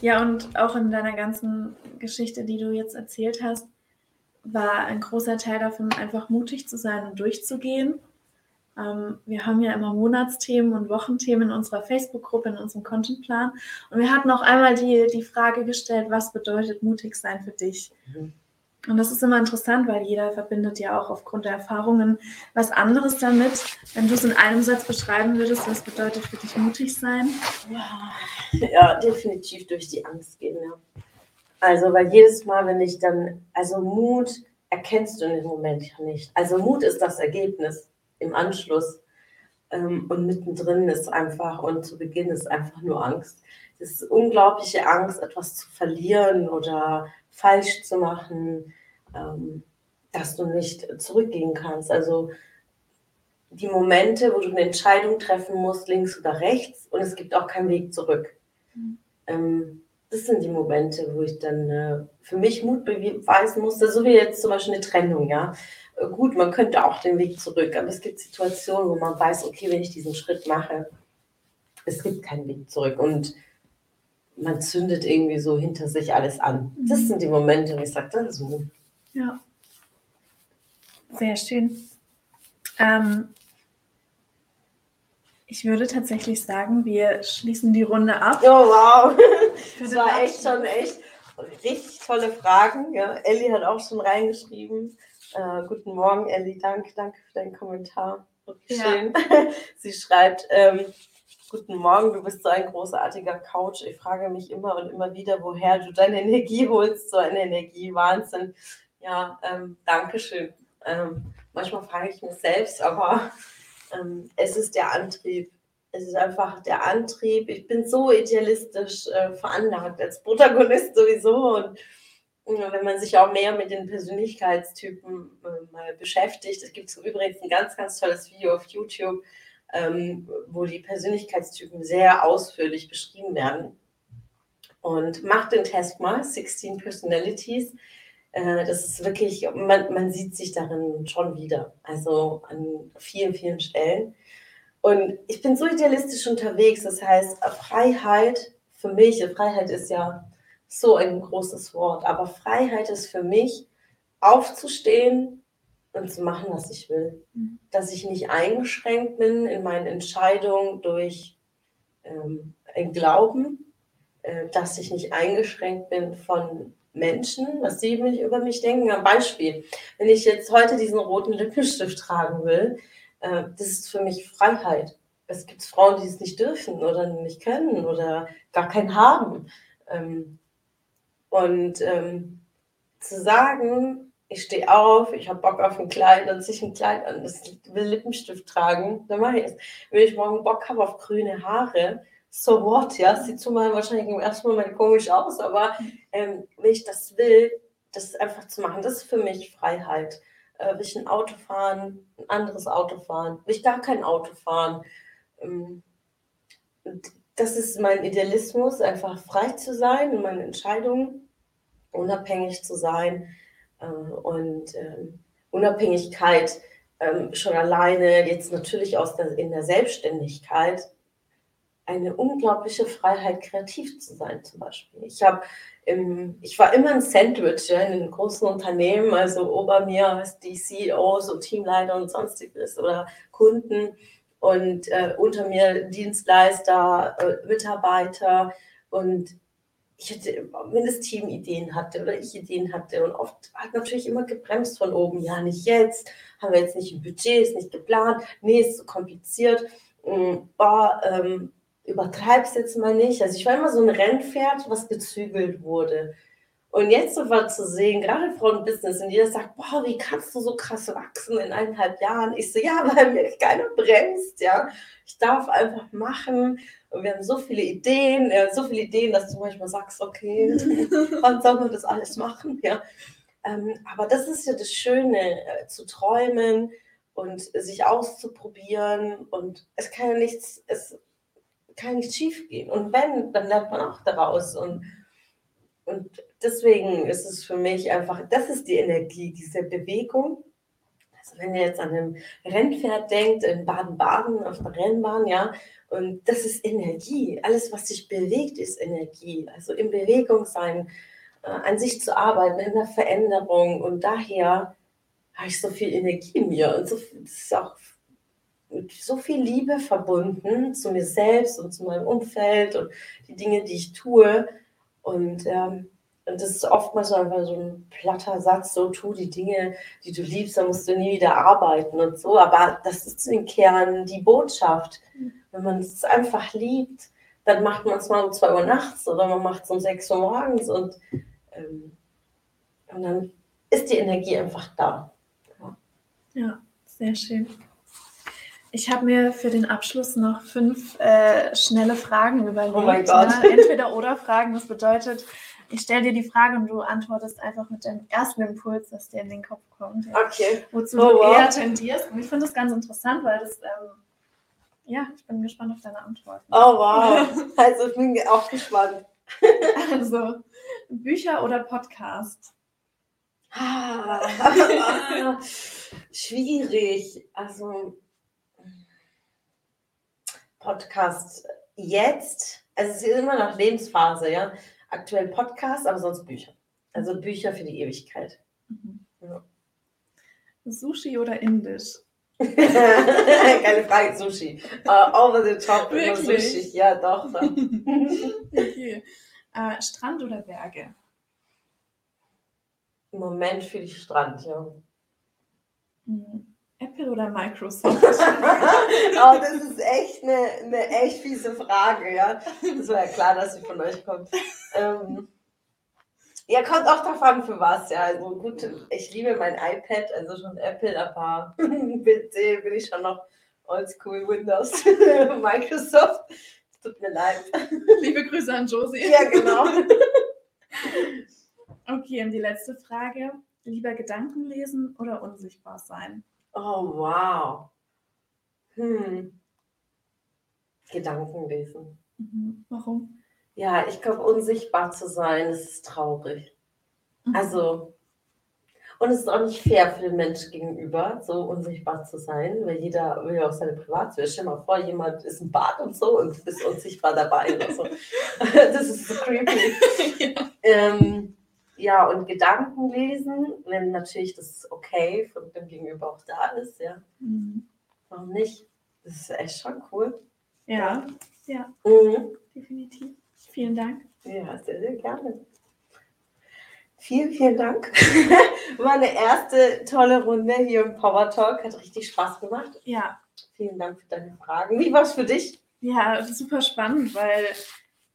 Ja, und auch in deiner ganzen Geschichte, die du jetzt erzählt hast, war ein großer Teil davon, einfach mutig zu sein und durchzugehen. Ähm, wir haben ja immer Monatsthemen und Wochenthemen in unserer Facebook-Gruppe, in unserem Contentplan. Und wir hatten auch einmal die, die Frage gestellt, was bedeutet mutig sein für dich? Mhm. Und das ist immer interessant, weil jeder verbindet ja auch aufgrund der Erfahrungen was anderes damit. Wenn du es in einem Satz beschreiben würdest, was bedeutet für dich mutig sein? Ja, ja definitiv durch die Angst gehen. Ja. Also, weil jedes Mal, wenn ich dann, also Mut erkennst du in dem Moment ja nicht. Also Mut ist das Ergebnis im Anschluss. Ähm, und mittendrin ist einfach, und zu Beginn ist einfach nur Angst. Das ist unglaubliche Angst, etwas zu verlieren oder falsch zu machen, ähm, dass du nicht zurückgehen kannst. Also die Momente, wo du eine Entscheidung treffen musst, links oder rechts, und es gibt auch keinen Weg zurück. Mhm. Das sind die Momente, wo ich dann äh, für mich Mut beweisen musste, so wie jetzt zum Beispiel eine Trennung, ja. Äh, gut, man könnte auch den Weg zurück, aber es gibt Situationen, wo man weiß, okay, wenn ich diesen Schritt mache, es gibt keinen Weg zurück und man zündet irgendwie so hinter sich alles an. Das mhm. sind die Momente, wo ich sage, das ist Mut. Ja. Sehr schön. Ähm, ich würde tatsächlich sagen, wir schließen die Runde ab. Oh, wow. Das war echt schon echt richtig tolle Fragen. Ja, Elli hat auch schon reingeschrieben. Äh, guten Morgen, Elli. Danke, danke für deinen Kommentar. Ja. Schön. Sie schreibt, ähm, Guten Morgen, du bist so ein großartiger Coach. Ich frage mich immer und immer wieder, woher du deine Energie holst, so eine Energie, Wahnsinn. Ja, ähm, danke schön. Ähm, manchmal frage ich mich selbst, aber ähm, es ist der Antrieb. Es ist einfach der Antrieb. Ich bin so idealistisch äh, veranlagt als Protagonist sowieso. Und, und, wenn man sich auch mehr mit den Persönlichkeitstypen äh, mal beschäftigt, es gibt übrigens ein ganz, ganz tolles Video auf YouTube, ähm, wo die Persönlichkeitstypen sehr ausführlich beschrieben werden. Und macht den Test mal, 16 Personalities. Äh, das ist wirklich, man, man sieht sich darin schon wieder, also an vielen, vielen Stellen. Und ich bin so idealistisch unterwegs, das heißt, Freiheit für mich, Freiheit ist ja so ein großes Wort, aber Freiheit ist für mich, aufzustehen und zu machen, was ich will. Mhm. Dass ich nicht eingeschränkt bin in meinen Entscheidungen durch ähm, ein Glauben, äh, dass ich nicht eingeschränkt bin von Menschen, was sie über mich denken. Ein Beispiel, wenn ich jetzt heute diesen roten Lippenstift tragen will, äh, das ist für mich Freiheit. Es gibt Frauen, die es nicht dürfen oder nicht können oder gar keinen haben. Ähm, und ähm, zu sagen, ich stehe auf, ich habe Bock auf ein Kleid, dann ziehe ich ein Kleid an, das will Lippenstift tragen, dann mache ich es. Wenn ich morgen Bock habe auf grüne Haare, so what, ja, sieht zumal wahrscheinlich im ersten Moment komisch aus, aber ähm, wenn ich das will, das einfach zu machen, das ist für mich Freiheit. Äh, will ich ein Auto fahren, ein anderes Auto fahren, will ich gar kein Auto fahren. Ähm, das ist mein Idealismus, einfach frei zu sein in meinen Entscheidungen, unabhängig zu sein äh, und äh, Unabhängigkeit ähm, schon alleine jetzt natürlich aus der, in der Selbstständigkeit eine unglaubliche Freiheit, kreativ zu sein, zum Beispiel. Ich habe ich war immer ein Sandwich ja, in den großen Unternehmen, also ober mir die CEOs und Teamleiter und sonstiges oder Kunden und äh, unter mir Dienstleister, äh, Mitarbeiter und ich hatte, wenn das Team Ideen hatte oder ich Ideen hatte und oft hat natürlich immer gebremst von oben, ja, nicht jetzt, haben wir jetzt nicht ein Budget, ist nicht geplant, nee, ist zu kompliziert, ähm, boah, ähm, übertreib's jetzt mal nicht. Also ich war immer so ein Rennpferd, was gezügelt wurde. Und jetzt so was zu sehen, gerade Frauenbusiness, und jeder sagt, boah, wie kannst du so krass wachsen in eineinhalb Jahren? Ich so, ja, weil mir keiner bremst, ja. Ich darf einfach machen. Und wir haben so viele Ideen, ja, so viele Ideen, dass du manchmal sagst, okay, wann soll man das alles machen, ja. Ähm, aber das ist ja das Schöne, äh, zu träumen und sich auszuprobieren. Und es kann ja nichts, es kann nicht schief gehen. Und wenn, dann lernt man auch daraus. Und, und deswegen ist es für mich einfach, das ist die Energie, diese Bewegung. Also wenn ihr jetzt an einem Rennpferd denkt, in Baden-Baden auf der Rennbahn, ja, und das ist Energie. Alles, was sich bewegt, ist Energie. Also in Bewegung sein, äh, an sich zu arbeiten, in der Veränderung. Und daher habe ich so viel Energie in mir. Und so, das ist auch so viel Liebe verbunden zu mir selbst und zu meinem Umfeld und die Dinge, die ich tue. Und, ähm, und das ist oftmals so einfach so ein platter Satz, so tu die Dinge, die du liebst, dann musst du nie wieder arbeiten und so. Aber das ist im Kern die Botschaft. Mhm wenn man es einfach liebt, dann macht man es mal um 2 Uhr nachts oder man macht es um 6 Uhr morgens und, ähm, und dann ist die Energie einfach da. Ja, ja sehr schön. Ich habe mir für den Abschluss noch fünf äh, schnelle Fragen überlegt. Oh mein Gott. Ne? Entweder oder Fragen. Das bedeutet, ich stelle dir die Frage und du antwortest einfach mit dem ersten Impuls, das dir in den Kopf kommt. Okay. Wozu oh, du wow. eher tendierst. Und ich finde das ganz interessant, weil das ähm, ja, ich bin gespannt auf deine Antwort. Oh wow. Also ich bin auch gespannt. Also, Bücher oder Podcast? schwierig. Also Podcast jetzt, also es ist immer noch Lebensphase, ja. Aktuell Podcast, aber sonst Bücher. Also Bücher für die Ewigkeit. Mhm. Ja. Sushi oder Indisch? Keine Frage, Sushi. Uh, over the top, immer Sushi. Ja, doch. okay. Uh, Strand oder Berge? Im Moment für die Strand, ja. Hm. Apple oder Microsoft? oh, das ist echt eine, eine echt fiese Frage, ja. Das war ja klar, dass sie von euch kommt. Ähm, ja, kommt auch davon für was, ja. Also gut, ich liebe mein iPad, also schon Apple, aber PC bin ich schon noch oldschool Windows, Microsoft. Tut mir leid. Liebe Grüße an Josie. Ja, genau. okay, und die letzte Frage. Lieber Gedanken lesen oder unsichtbar sein? Oh, wow. Hm. Gedanken lesen. Mhm. Warum? Ja, ich glaube, unsichtbar zu sein, das ist traurig. Mhm. Also, und es ist auch nicht fair für den Mensch gegenüber, so unsichtbar zu sein, weil jeder will ja auch seine Privatsphäre. Stell dir mal vor, jemand ist im Bad und so und du bist unsichtbar dabei oder so. das ist so creepy. ja. Ähm, ja, und Gedanken lesen, wenn natürlich das okay von dem Gegenüber auch da ist, ja. Mhm. Warum nicht? Das ist echt schon cool. Ja, ja, mhm. definitiv. Vielen Dank. Ja, sehr, sehr gerne. Vielen, vielen Dank. War eine erste tolle Runde hier im Power Talk. Hat richtig Spaß gemacht. Ja. Vielen Dank für deine Fragen. Wie war es für dich? Ja, super spannend, weil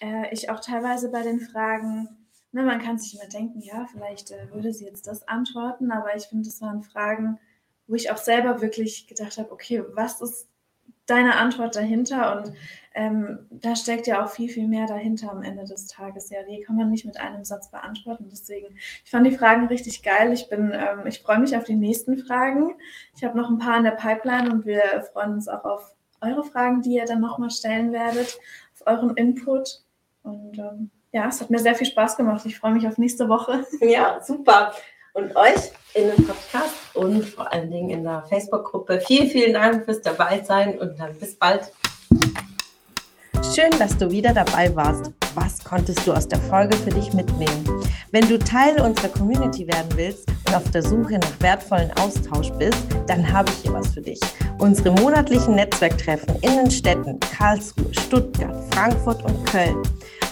äh, ich auch teilweise bei den Fragen, ne, man kann sich immer denken, ja, vielleicht äh, würde sie jetzt das antworten, aber ich finde, das waren Fragen, wo ich auch selber wirklich gedacht habe, okay, was ist deine Antwort dahinter? Und ähm, da steckt ja auch viel, viel mehr dahinter am Ende des Tages. Ja, die kann man nicht mit einem Satz beantworten. Deswegen, ich fand die Fragen richtig geil. Ich bin, ähm, ich freue mich auf die nächsten Fragen. Ich habe noch ein paar in der Pipeline und wir freuen uns auch auf eure Fragen, die ihr dann nochmal stellen werdet, auf euren Input. Und ähm, ja, es hat mir sehr viel Spaß gemacht. Ich freue mich auf nächste Woche. Ja, super. Und euch in dem Podcast und vor allen Dingen in der Facebook-Gruppe. Vielen, vielen Dank fürs dabei sein und dann bis bald. Schön, dass du wieder dabei warst. Was konntest du aus der Folge für dich mitnehmen? Wenn du Teil unserer Community werden willst und auf der Suche nach wertvollen Austausch bist, dann habe ich hier was für dich. Unsere monatlichen Netzwerktreffen in den Städten Karlsruhe, Stuttgart, Frankfurt und Köln.